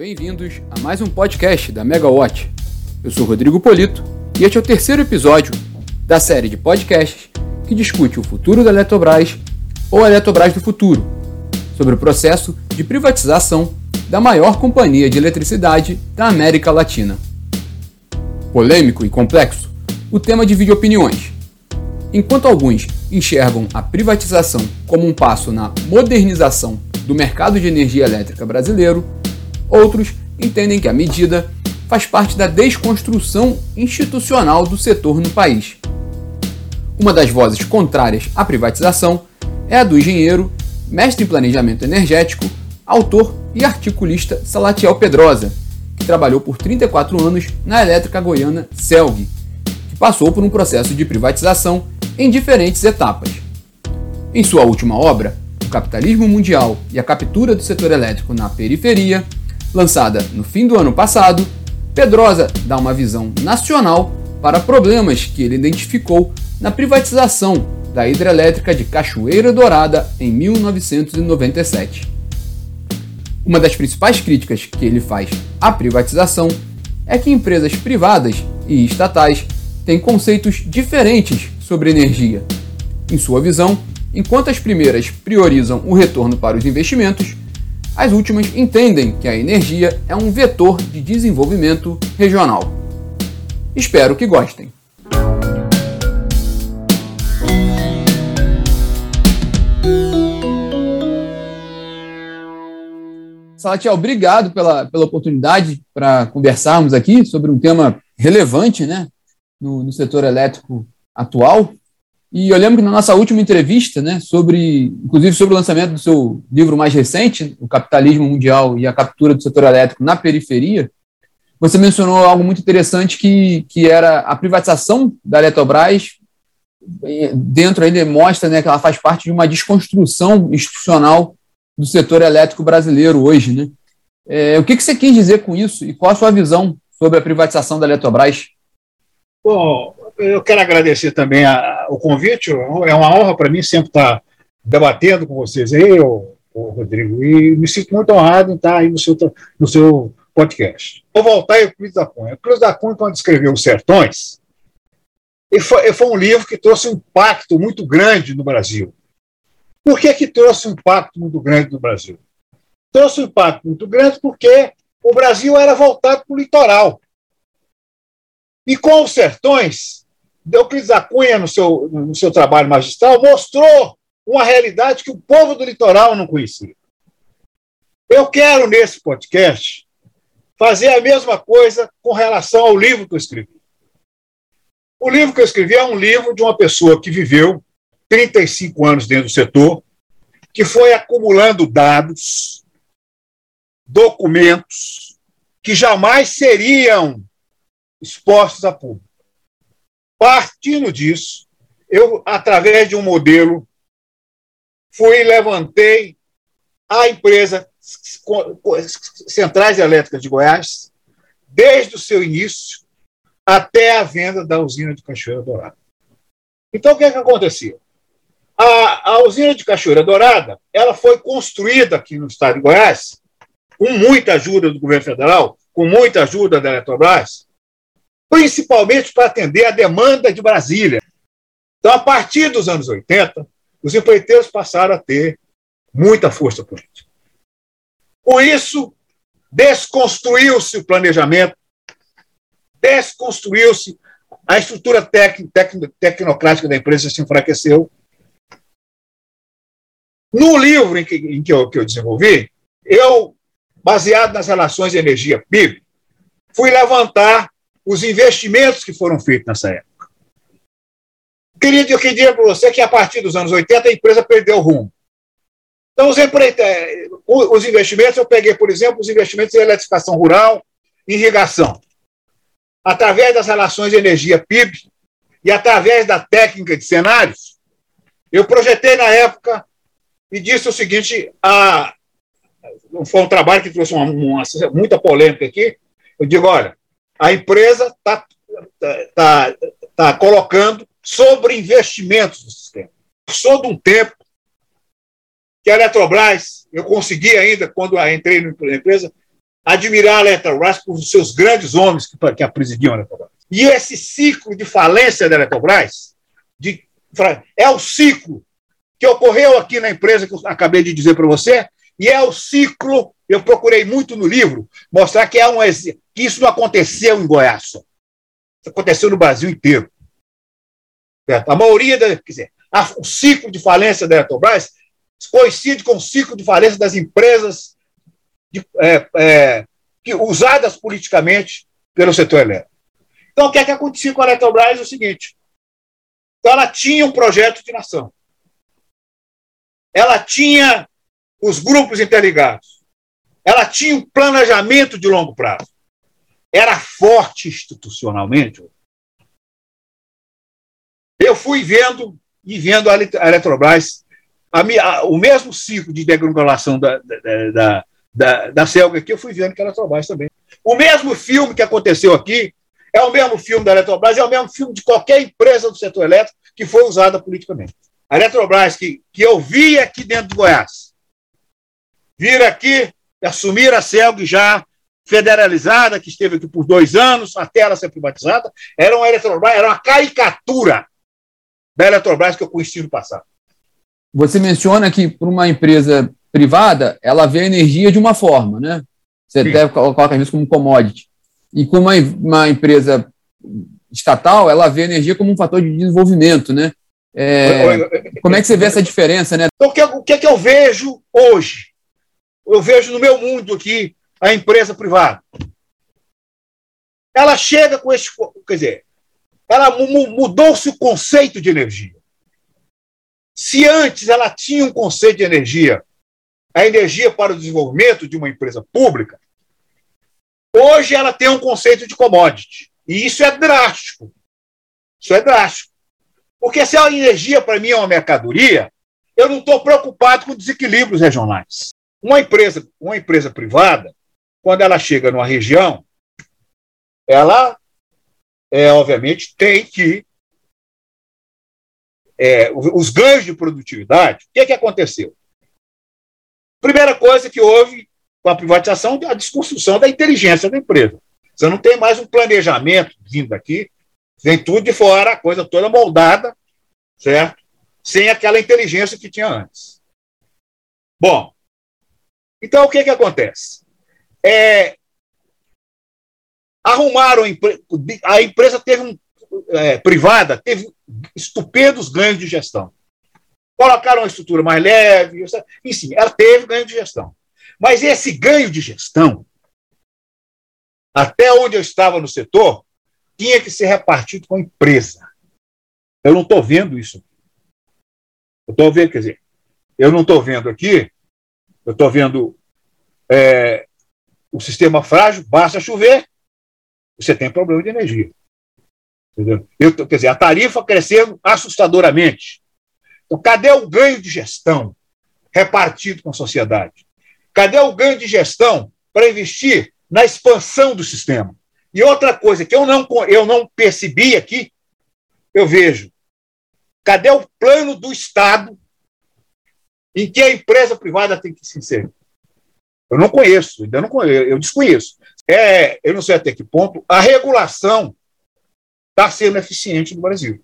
bem-vindos a mais um podcast da Megawatt. Eu sou Rodrigo Polito e este é o terceiro episódio da série de podcasts que discute o futuro da Eletrobras ou a Eletrobras do futuro, sobre o processo de privatização da maior companhia de eletricidade da América Latina. Polêmico e complexo, o tema divide opiniões. Enquanto alguns enxergam a privatização como um passo na modernização do mercado de energia elétrica brasileiro, Outros entendem que a medida faz parte da desconstrução institucional do setor no país. Uma das vozes contrárias à privatização é a do engenheiro, mestre em planejamento energético, autor e articulista Salatiel Pedrosa, que trabalhou por 34 anos na elétrica goiana Celg, que passou por um processo de privatização em diferentes etapas. Em sua última obra, O Capitalismo Mundial e a Captura do Setor Elétrico na Periferia, lançada no fim do ano passado, Pedrosa dá uma visão nacional para problemas que ele identificou na privatização da hidrelétrica de Cachoeira Dourada em 1997. Uma das principais críticas que ele faz à privatização é que empresas privadas e estatais têm conceitos diferentes sobre energia. Em sua visão, enquanto as primeiras priorizam o retorno para os investimentos, as últimas entendem que a energia é um vetor de desenvolvimento regional. Espero que gostem. Salatiel, obrigado pela, pela oportunidade para conversarmos aqui sobre um tema relevante né, no, no setor elétrico atual. E eu lembro que na nossa última entrevista, né, sobre, inclusive sobre o lançamento do seu livro mais recente, O Capitalismo Mundial e a Captura do Setor Elétrico na Periferia, você mencionou algo muito interessante que, que era a privatização da Eletrobras. Dentro aí mostra né, que ela faz parte de uma desconstrução institucional do setor elétrico brasileiro hoje. Né? É, o que, que você quis dizer com isso e qual a sua visão sobre a privatização da Eletrobras? Bom, eu quero agradecer também a, o convite. É uma honra para mim sempre estar debatendo com vocês aí, o Rodrigo, e me sinto muito honrado em estar aí no seu, no seu podcast. Vou voltar ao Cruz da Cunha. Cruz da Cunha, quando escreveu Os Sertões, ele foi, foi, um livro que trouxe um impacto muito grande no Brasil. Por que, que trouxe um impacto muito grande no Brasil? Trouxe um impacto muito grande porque o Brasil era voltado para o litoral. E com os sertões, Euclides da Cunha, no seu, no seu trabalho magistral, mostrou uma realidade que o povo do litoral não conhecia. Eu quero, nesse podcast, fazer a mesma coisa com relação ao livro que eu escrevi. O livro que eu escrevi é um livro de uma pessoa que viveu 35 anos dentro do setor, que foi acumulando dados, documentos, que jamais seriam expostos a público. Partindo disso, eu, através de um modelo, fui levantei a empresa Centrais Elétricas de Goiás, desde o seu início até a venda da usina de Cachoeira Dourada. Então, o que, é que acontecia? A, a usina de Cachoeira Dourada ela foi construída aqui no estado de Goiás, com muita ajuda do governo federal, com muita ajuda da Eletrobras, principalmente para atender a demanda de Brasília. Então, a partir dos anos 80, os empreiteiros passaram a ter muita força política. Com isso, desconstruiu-se o planejamento, desconstruiu-se a estrutura tec, tec, tecnocrática da empresa se enfraqueceu. No livro em que, em que, eu, que eu desenvolvi, eu, baseado nas relações de energia PIB, fui levantar os investimentos que foram feitos nessa época. Querido, eu queria dizer para você que a partir dos anos 80 a empresa perdeu o rumo. Então, os, os investimentos, eu peguei, por exemplo, os investimentos em eletrificação rural, irrigação. Através das relações de energia PIB e através da técnica de cenários, eu projetei na época e disse o seguinte: a, foi um trabalho que trouxe uma, uma, muita polêmica aqui. Eu digo: olha, a empresa está tá, tá colocando sobre investimentos no sistema. Sou de um tempo que a Eletrobras, eu consegui ainda, quando entrei na empresa, admirar a Eletrobras por seus grandes homens que, que a presidiam a Eletrobras. E esse ciclo de falência da Eletrobras de, é o ciclo que ocorreu aqui na empresa que eu acabei de dizer para você, e é o ciclo, eu procurei muito no livro, mostrar que, é um, que isso não aconteceu em Goiás só. Isso aconteceu no Brasil inteiro. A maioria, da, quer dizer, a, o ciclo de falência da Eletrobras coincide com o ciclo de falência das empresas de, é, é, que, usadas politicamente pelo setor elétrico. Então, o que é que acontecia com a Eletrobras é o seguinte: então, ela tinha um projeto de nação, ela tinha os grupos interligados, ela tinha um planejamento de longo prazo, era forte institucionalmente. Eu fui vendo e vendo a Eletrobras, a, a, o mesmo ciclo de degranulação da, da, da, da, da Selga aqui, eu fui vendo que a Eletrobras também. O mesmo filme que aconteceu aqui é o mesmo filme da Eletrobras, é o mesmo filme de qualquer empresa do setor elétrico que foi usada politicamente. A Eletrobras, que, que eu vi aqui dentro de Goiás, vir aqui, assumir a Selg já federalizada, que esteve aqui por dois anos, até ela ser privatizada, era uma Eletrobras, era uma caricatura da Eletrobras que eu conheci no passado. Você menciona que para uma empresa privada, ela vê a energia de uma forma, né? Você Sim. deve colocar isso como commodity. E com uma, uma empresa estatal, ela vê a energia como um fator de desenvolvimento, né? É, como é que você vê essa diferença, né? Então, o que, o que, é que eu vejo hoje? Eu vejo no meu mundo aqui a empresa privada. Ela chega com esse. Quer dizer, ela mudou-se o conceito de energia. Se antes ela tinha um conceito de energia a energia para o desenvolvimento de uma empresa pública, hoje ela tem um conceito de commodity. E isso é drástico. Isso é drástico. Porque se a energia para mim é uma mercadoria, eu não estou preocupado com desequilíbrios regionais. Uma empresa, uma empresa privada, quando ela chega numa região, ela, é, obviamente, tem que. É, os ganhos de produtividade, o que, é que aconteceu? Primeira coisa que houve com a privatização, a desconstrução da inteligência da empresa. Você não tem mais um planejamento vindo aqui, vem tudo de fora, a coisa toda moldada, certo? Sem aquela inteligência que tinha antes. Bom, então o que, que acontece? É, arrumaram a empresa teve um, é, privada teve estupendos ganhos de gestão colocaram uma estrutura mais leve, enfim, ela teve ganho de gestão. Mas esse ganho de gestão, até onde eu estava no setor, tinha que ser repartido com a empresa. Eu não estou vendo isso. Eu estou vendo, quer dizer, eu não estou vendo aqui, eu estou vendo é, o sistema frágil, basta chover, você tem problema de energia. Entendeu? Eu, quer dizer, a tarifa crescendo assustadoramente. Então, cadê o ganho de gestão repartido com a sociedade? Cadê o ganho de gestão para investir na expansão do sistema? E outra coisa que eu não, eu não percebi aqui, eu vejo. Cadê o plano do Estado em que a empresa privada tem que se inserir? Eu não conheço, ainda não conheço, eu desconheço. É, eu não sei até que ponto a regulação está sendo eficiente no Brasil.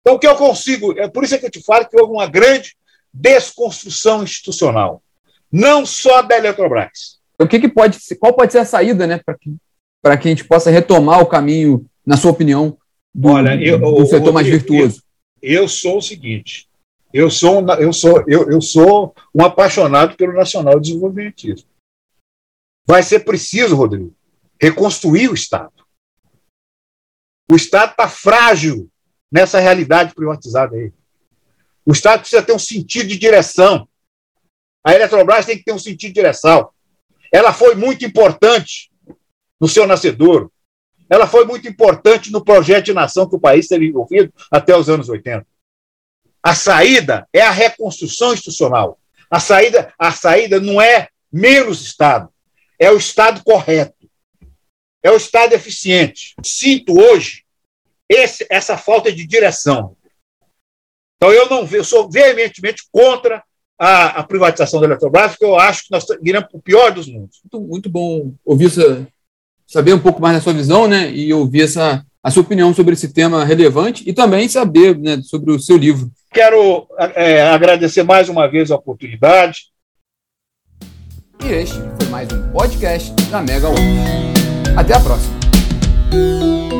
Então, o que eu consigo, é por isso que eu te falo que houve uma grande desconstrução institucional, não só da Eletrobras. O que, que pode ser, qual pode ser a saída, né, para que, que a gente possa retomar o caminho, na sua opinião, do, Olha, eu, do setor eu, mais virtuoso? Eu, eu, sou o seguinte, eu sou, eu, sou, eu, eu sou um apaixonado pelo nacional desenvolvimentismo. Vai ser preciso, Rodrigo, reconstruir o Estado. O Estado está frágil nessa realidade privatizada aí. O Estado precisa ter um sentido de direção. A Eletrobras tem que ter um sentido de direção. Ela foi muito importante no seu nascedouro. Ela foi muito importante no projeto de nação que o país teve envolvido até os anos 80. A saída é a reconstrução institucional. A saída, a saída não é menos Estado, é o Estado correto. É o Estado eficiente. Sinto hoje esse, essa falta de direção. Então, eu não eu sou veementemente contra a, a privatização da Eletrobras, porque eu acho que nós iremos para o pior dos mundos. Muito, muito bom ouvir essa, saber um pouco mais da sua visão, né, e ouvir essa, a sua opinião sobre esse tema relevante e também saber né, sobre o seu livro. Quero é, agradecer mais uma vez a oportunidade. E este foi mais um podcast da Mega Até a próxima.